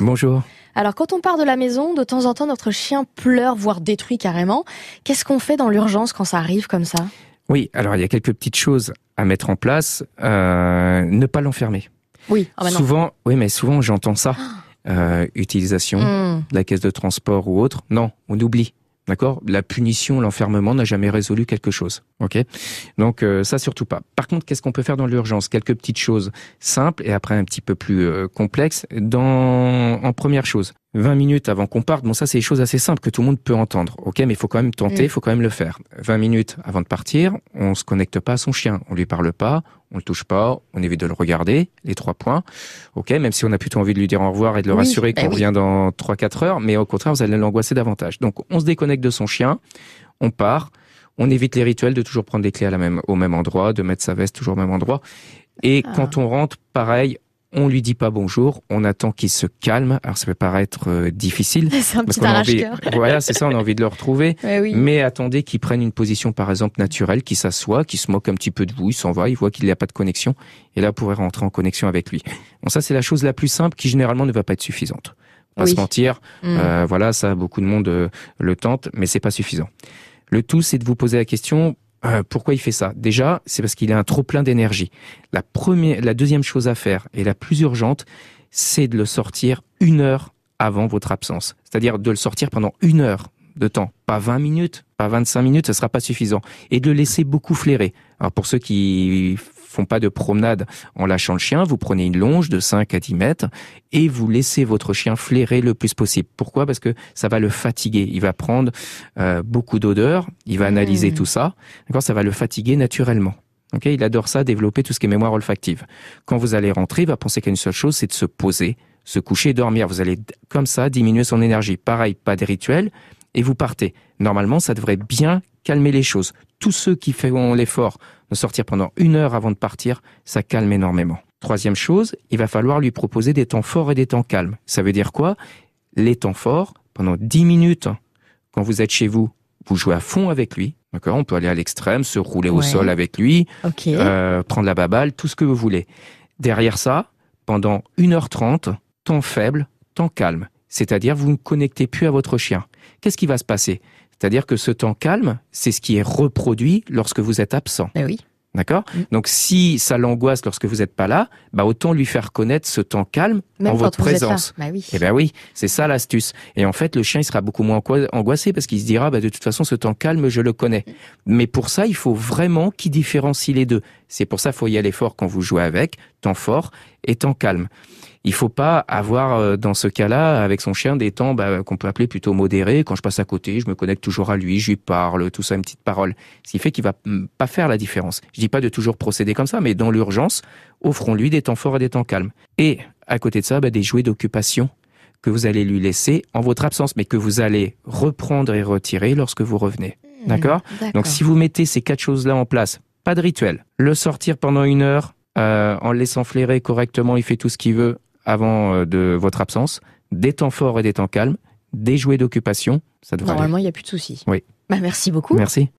Bonjour. Alors quand on part de la maison, de temps en temps notre chien pleure, voire détruit carrément. Qu'est-ce qu'on fait dans l'urgence quand ça arrive comme ça? Oui, alors il y a quelques petites choses à mettre en place. Euh, ne pas l'enfermer. Oui, ah bah souvent, oui, mais souvent j'entends ça. Euh, utilisation Hmm. de la caisse de transport ou autre. Non, on oublie. D'accord? La punition, l'enfermement n'a jamais résolu quelque chose. Ok? Donc euh, ça surtout pas. Par contre, qu'est-ce qu'on peut faire dans l'urgence? Quelques petites choses simples et après un petit peu plus euh, complexes. Dans en première chose, 20 minutes avant qu'on parte. Bon, ça c'est des choses assez simples que tout le monde peut entendre. Ok, mais il faut quand même tenter, il Mm. faut quand même le faire. 20 minutes avant de partir, on se connecte pas à son chien, on lui parle pas, on le touche pas, on évite de le regarder. Les trois points. Ok, même si on a plutôt envie de lui dire au revoir et de le Oui, rassurer bah qu'on oui. revient dans 3-4 heures, mais au contraire, vous allez l'angoisser davantage. Donc, on se déconnecte de son chien, on part, on évite les rituels de toujours prendre les clés à la même, au même endroit, de mettre sa veste toujours au même endroit. Et Ah. quand on rentre, pareil, on lui dit pas bonjour, on attend qu'il se calme. Alors, ça peut paraître euh, difficile. C'est un petit envie, voilà, c'est ça, on a envie de le retrouver. Oui. Mais attendez qu'il prenne une position, par exemple, naturelle, qu'il s'assoit, qu'il se moque un petit peu de vous, il s'en va, il voit qu'il n'y a pas de connexion, et là, vous pourrez rentrer en connexion avec lui. Bon, ça, c'est la chose la plus simple qui, généralement, ne va pas être suffisante. Pas Oui. se mentir, Hmm. euh, voilà, ça, beaucoup de monde euh, le tente, mais c'est pas suffisant. Le tout, c'est de vous poser la question, euh, pourquoi il fait ça? Déjà, c'est parce qu'il a un trop plein d'énergie. La première, la deuxième chose à faire, et la plus urgente, c'est de le sortir une heure avant votre absence. C'est-à-dire de le sortir pendant une heure de temps, pas 20 minutes, pas 25 minutes, ce sera pas suffisant. Et de le laisser beaucoup flairer. Alors pour ceux qui font pas de promenade en lâchant le chien, vous prenez une longe de 5 à 10 mètres et vous laissez votre chien flairer le plus possible. Pourquoi? Parce que ça va le fatiguer. Il va prendre euh, beaucoup d'odeurs, il va analyser Mmh. tout ça. D'accord? Ça va le fatiguer naturellement. Ok? Il adore ça, développer tout ce qui est mémoire olfactive. Quand vous allez rentrer, il va penser qu'à une seule chose, c'est de se poser, se coucher, dormir. Vous allez comme ça diminuer son énergie. Pareil, pas de rituel, et vous partez. Normalement, ça devrait bien calmer les choses. Tous ceux qui font l'effort de sortir pendant une heure avant de partir, ça calme énormément. Troisième chose, il va falloir lui proposer des temps forts et des temps calmes. Ça veut dire quoi? Les temps forts, pendant 10 minutes, quand vous êtes chez vous, vous jouez à fond avec lui. D'accord? On peut aller à l'extrême, se rouler au sol avec lui, euh, prendre la baballe, tout ce que vous voulez. Derrière ça, pendant 1h30, temps faible, temps calme. C'est-à-dire, vous ne connectez plus à votre chien. Qu'est-ce qui va se passer? C'est-à-dire que ce temps calme, c'est ce qui est reproduit lorsque vous êtes absent. Bah oui. D'accord? Mm. Donc, si ça l'angoisse lorsque vous n'êtes pas là, bah autant lui faire connaître ce temps calme Même en quand votre vous êtes là. présence. Bah oui. Eh ben oui, c'est ça l'astuce. Et en fait, le chien, il sera beaucoup moins angois- angoissé parce qu'il se dira, bah, de toute façon, ce temps calme, je le connais. Mais pour ça, il faut vraiment qu'il différencie les deux. C'est pour ça qu'il faut y aller fort quand vous jouez avec, temps fort et temps calme. Il faut pas avoir euh, dans ce cas-là avec son chien des temps bah, qu'on peut appeler plutôt modérés. Quand je passe à côté, je me connecte toujours à lui, je lui parle, tout ça, une petite parole. Ce qui fait qu'il va mm, pas faire la différence. Je dis pas de toujours procéder comme ça, mais dans l'urgence, offrons-lui des temps forts et des temps calmes. Et à côté de ça, bah, des jouets d'occupation que vous allez lui laisser en votre absence, mais que vous allez reprendre et retirer lorsque vous revenez. D'accord Donc si vous mettez ces quatre choses-là en place, pas de rituel, le sortir pendant une heure euh, en le laissant flairer correctement, il fait tout ce qu'il veut avant euh, de votre absence, des temps forts et des temps calmes, des jouets d'occupation, ça devrait Normalement, il n'y a plus de soucis. Oui. Bah merci beaucoup. Merci.